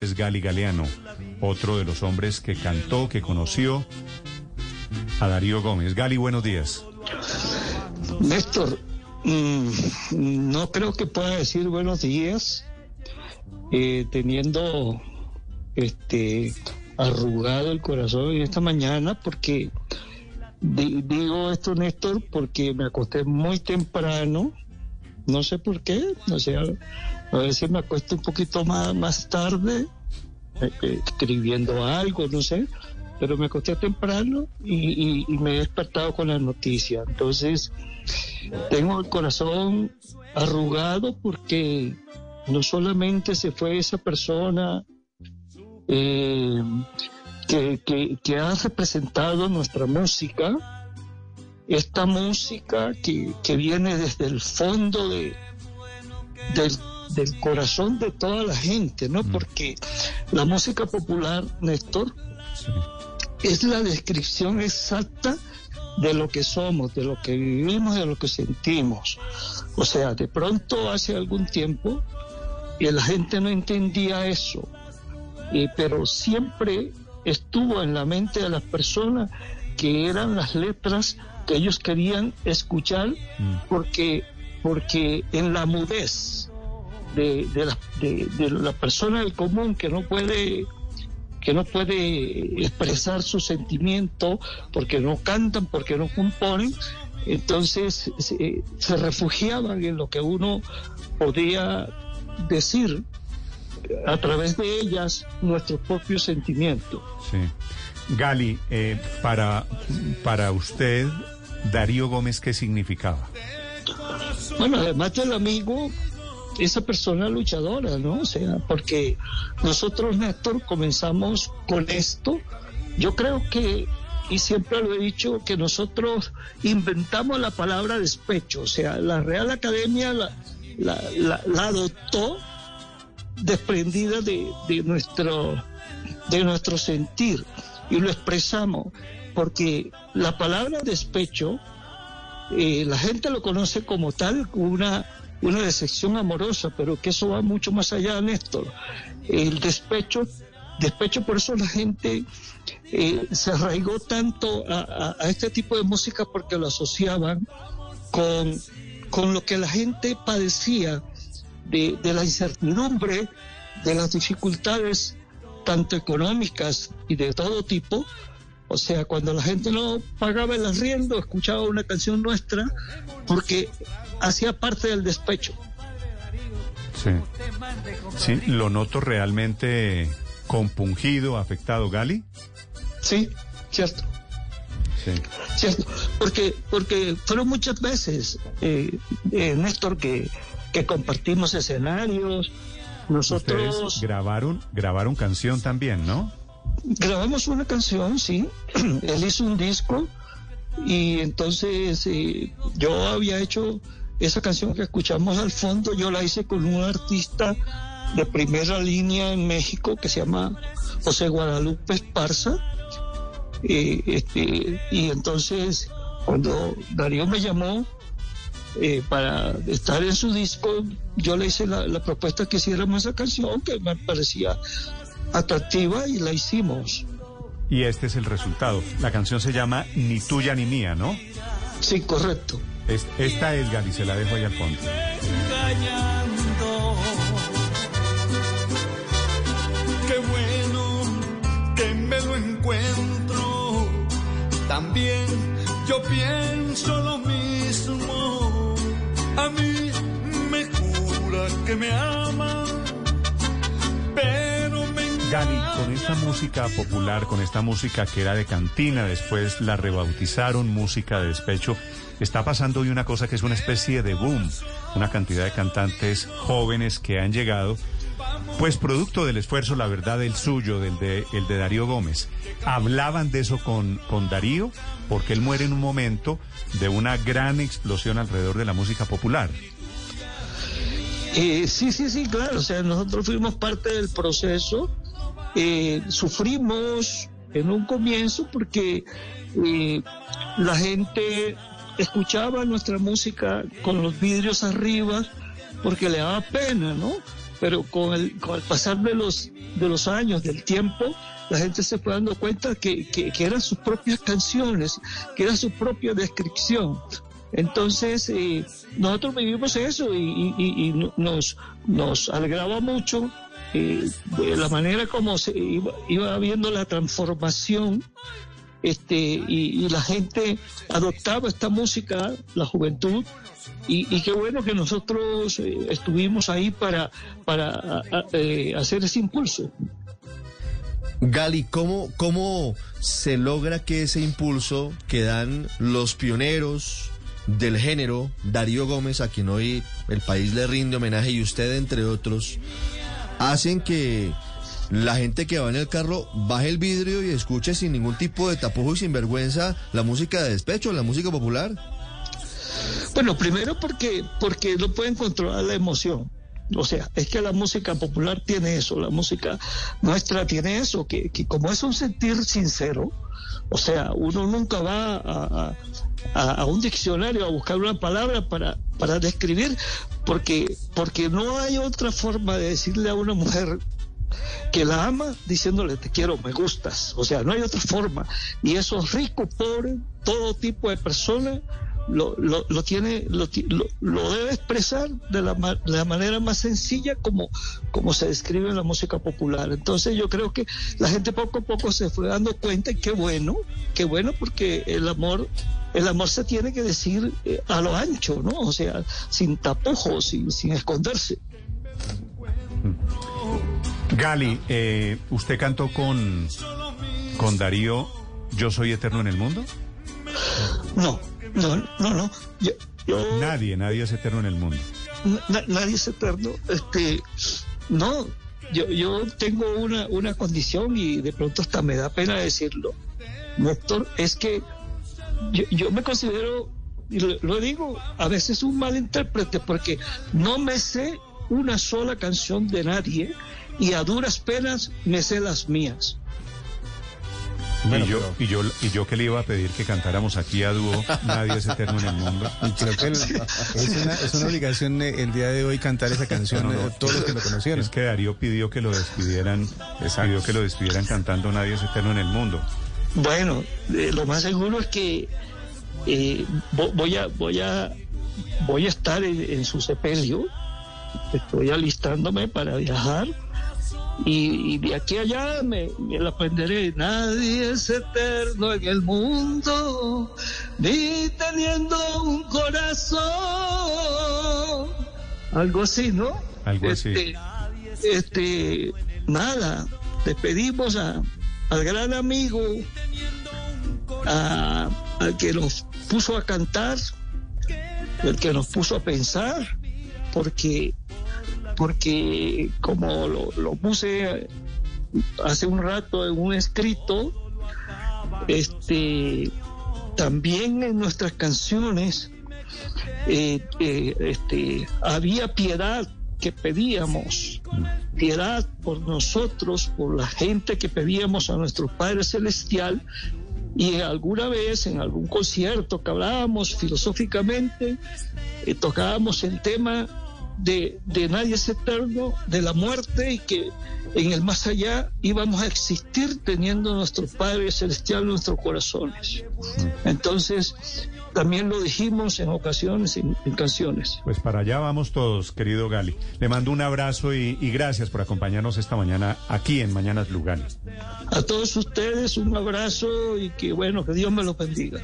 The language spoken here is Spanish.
es Gali Galeano, otro de los hombres que cantó, que conoció a Darío Gómez. Gali, buenos días. Néstor, mm, no creo que pueda decir buenos días eh, teniendo este arrugado el corazón en esta mañana porque digo esto Néstor porque me acosté muy temprano no sé por qué, o sea, a veces me acuesto un poquito más, más tarde eh, eh, escribiendo algo, no sé, pero me acosté temprano y, me he despertado con la noticia. Entonces, tengo el corazón arrugado porque no solamente se fue esa persona eh, que, que ha representado nuestra música, esta música que, viene desde el fondo de, del, corazón de toda la gente, ¿no? Mm. Porque la música popular, Néstor, es la descripción exacta de lo que somos, de lo que vivimos, de lo que sentimos. O sea, de pronto hace algún tiempo y la gente no entendía eso, pero siempre estuvo en la mente de las personas que eran las letras que ellos querían escuchar mm. porque, porque en la mudez de, la, de, la persona del común que no puede que no puede expresar su sentimiento porque no cantan, porque no componen, entonces se, se refugiaban en lo que uno podía decir a través de ellas nuestro propio sentimiento. Sí. Gali, eh, para, para usted, Darío Gómez, ¿qué significaba? Bueno, además del amigo, esa persona luchadora, ¿no? O sea, porque nosotros, Néstor, comenzamos con esto. Yo creo que, y siempre lo he dicho, que nosotros inventamos la palabra despecho. O sea, la Real Academia la, la, adoptó desprendida de, de, nuestro, de nuestro sentir y lo expresamos, porque la palabra despecho, eh, la gente lo conoce como tal, una, una decepción amorosa, pero que eso va mucho más allá, Néstor. El despecho, despecho por eso la gente eh, se arraigó tanto a, este tipo de música porque lo asociaban con, con lo que la gente padecía de, de la incertidumbre, de las dificultades tanto económicas y de todo tipo. O sea, cuando la gente no pagaba el arriendo, escuchaba una canción nuestra porque hacía parte del despecho. Sí. Sí, lo noto realmente compungido, afectado, Gali. Sí, cierto. Sí. Cierto, porque, porque fueron muchas veces, eh, eh, Néstor, que, que compartimos escenarios, nosotros grabaron, grabaron canción también, ¿no? Grabamos una canción, sí. Él hizo un disco y entonces eh, yo había hecho esa canción que escuchamos al fondo, yo la hice con un artista de primera línea en México que se llama José Guadalupe Esparza. Eh, este, y entonces cuando Darío me llamó, eh, para estar en su disco, yo le hice la, propuesta que hiciéramos esa canción que me parecía atractiva y la hicimos. Y este es el resultado. La canción se llama Ni tuya ni mía, ¿no? Sí, correcto. esta es Gali, se la dejo ahí al fondo. Qué bueno que me lo encuentro. También yo pienso lo mismo a mí me jura que me ama, Gani, con esta música popular, con esta música que era de cantina, después la rebautizaron música de despecho, está pasando hoy una cosa que es una especie de boom, una cantidad de cantantes jóvenes que han llegado pues producto del esfuerzo, la verdad, el suyo, del de, el de Darío Gómez. Hablaban de eso con, con Darío, porque él muere en un momento de una gran explosión alrededor de la música popular. Eh, sí, sí, sí, claro. O sea, nosotros fuimos parte del proceso. Eh, sufrimos en un comienzo porque eh, la gente escuchaba nuestra música con los vidrios arriba porque le daba pena, ¿no? pero con el, con el pasar de los, de los años, del tiempo, la gente se fue dando cuenta que, que, eran sus propias canciones, que era su propia descripción. Entonces, eh, nosotros vivimos eso y, nos, nos alegraba mucho eh, la manera como se iba, iba viendo la transformación este, y, la gente adoptaba esta música, la juventud, y, qué bueno que nosotros eh, estuvimos ahí para, para eh, hacer ese impulso. Gali, ¿cómo, ¿cómo se logra que ese impulso que dan los pioneros del género, Darío Gómez, a quien hoy el país le rinde homenaje, y usted entre otros, hacen que la gente que va en el carro baje el vidrio y escuche sin ningún tipo de tapujo y sin vergüenza la música de despecho, la música popular? Bueno, primero porque, porque no pueden controlar la emoción. O sea, es que la música popular tiene eso, la música nuestra tiene eso, que, como es un sentir sincero, o sea, uno nunca va a, a, un diccionario a buscar una palabra para, para describir, porque, porque no hay otra forma de decirle a una mujer que la ama diciéndole te quiero, me gustas. O sea, no hay otra forma. Y esos ricos, pobres, todo tipo de personas lo, lo, lo tiene, lo, lo, debe expresar de la, de la, manera más sencilla como, como se describe en la música popular. Entonces yo creo que la gente poco a poco se fue dando cuenta y qué bueno, qué bueno porque el amor, el amor se tiene que decir eh, a lo ancho, ¿no? O sea, sin tapujos, sin, sin esconderse. Gali, eh, ¿usted cantó con, con Darío Yo Soy Eterno en el Mundo? No, no, no, no. nadie, nadie es eterno en el mundo. nadie es eterno. Este, no, yo, yo tengo una, una condición y de pronto hasta me da pena decirlo. Néstor, es que yo, yo me considero, y lo, lo digo, a veces un mal intérprete porque no me sé una sola canción de nadie y a duras penas me sé las mías. Y, yo, y, yo, y yo que le iba a pedir que cantáramos aquí a dúo, Nadie es eterno en el mundo. creo que es, una, es, una, obligación eh, el día de hoy cantar esa canción, no, todos los que lo conocieron. Es que Darío pidió que lo despidieran, pidió que lo despidieran cantando Nadie es eterno en el mundo. Bueno, eh, lo más seguro es que eh, voy a voy a voy a estar en su sepelio. Estoy alistándome para viajar y, de aquí a allá me, me, la aprenderé. Nadie es eterno en el mundo, ni teniendo un corazón. Algo así, ¿no? Algo así. Este, este nada, despedimos a, al gran amigo, a, al que nos puso a cantar, el que nos puso a pensar, porque porque como lo, puse hace un rato en un escrito, este, también en nuestras canciones eh, eh, este, había piedad que pedíamos, piedad por nosotros, por la gente que pedíamos a nuestro Padre Celestial, y alguna vez en algún concierto que hablábamos filosóficamente, eh, tocábamos el tema de, de nadie es eterno, de la muerte y que en el más allá íbamos a existir teniendo nuestro Padre Celestial en nuestros corazones. Entonces, también lo dijimos en ocasiones en, canciones. Pues para allá vamos todos, querido Gali. Le mando un abrazo y, gracias por acompañarnos esta mañana aquí en Mañanas Lugani. A todos ustedes un abrazo y que bueno, que Dios me lo bendiga.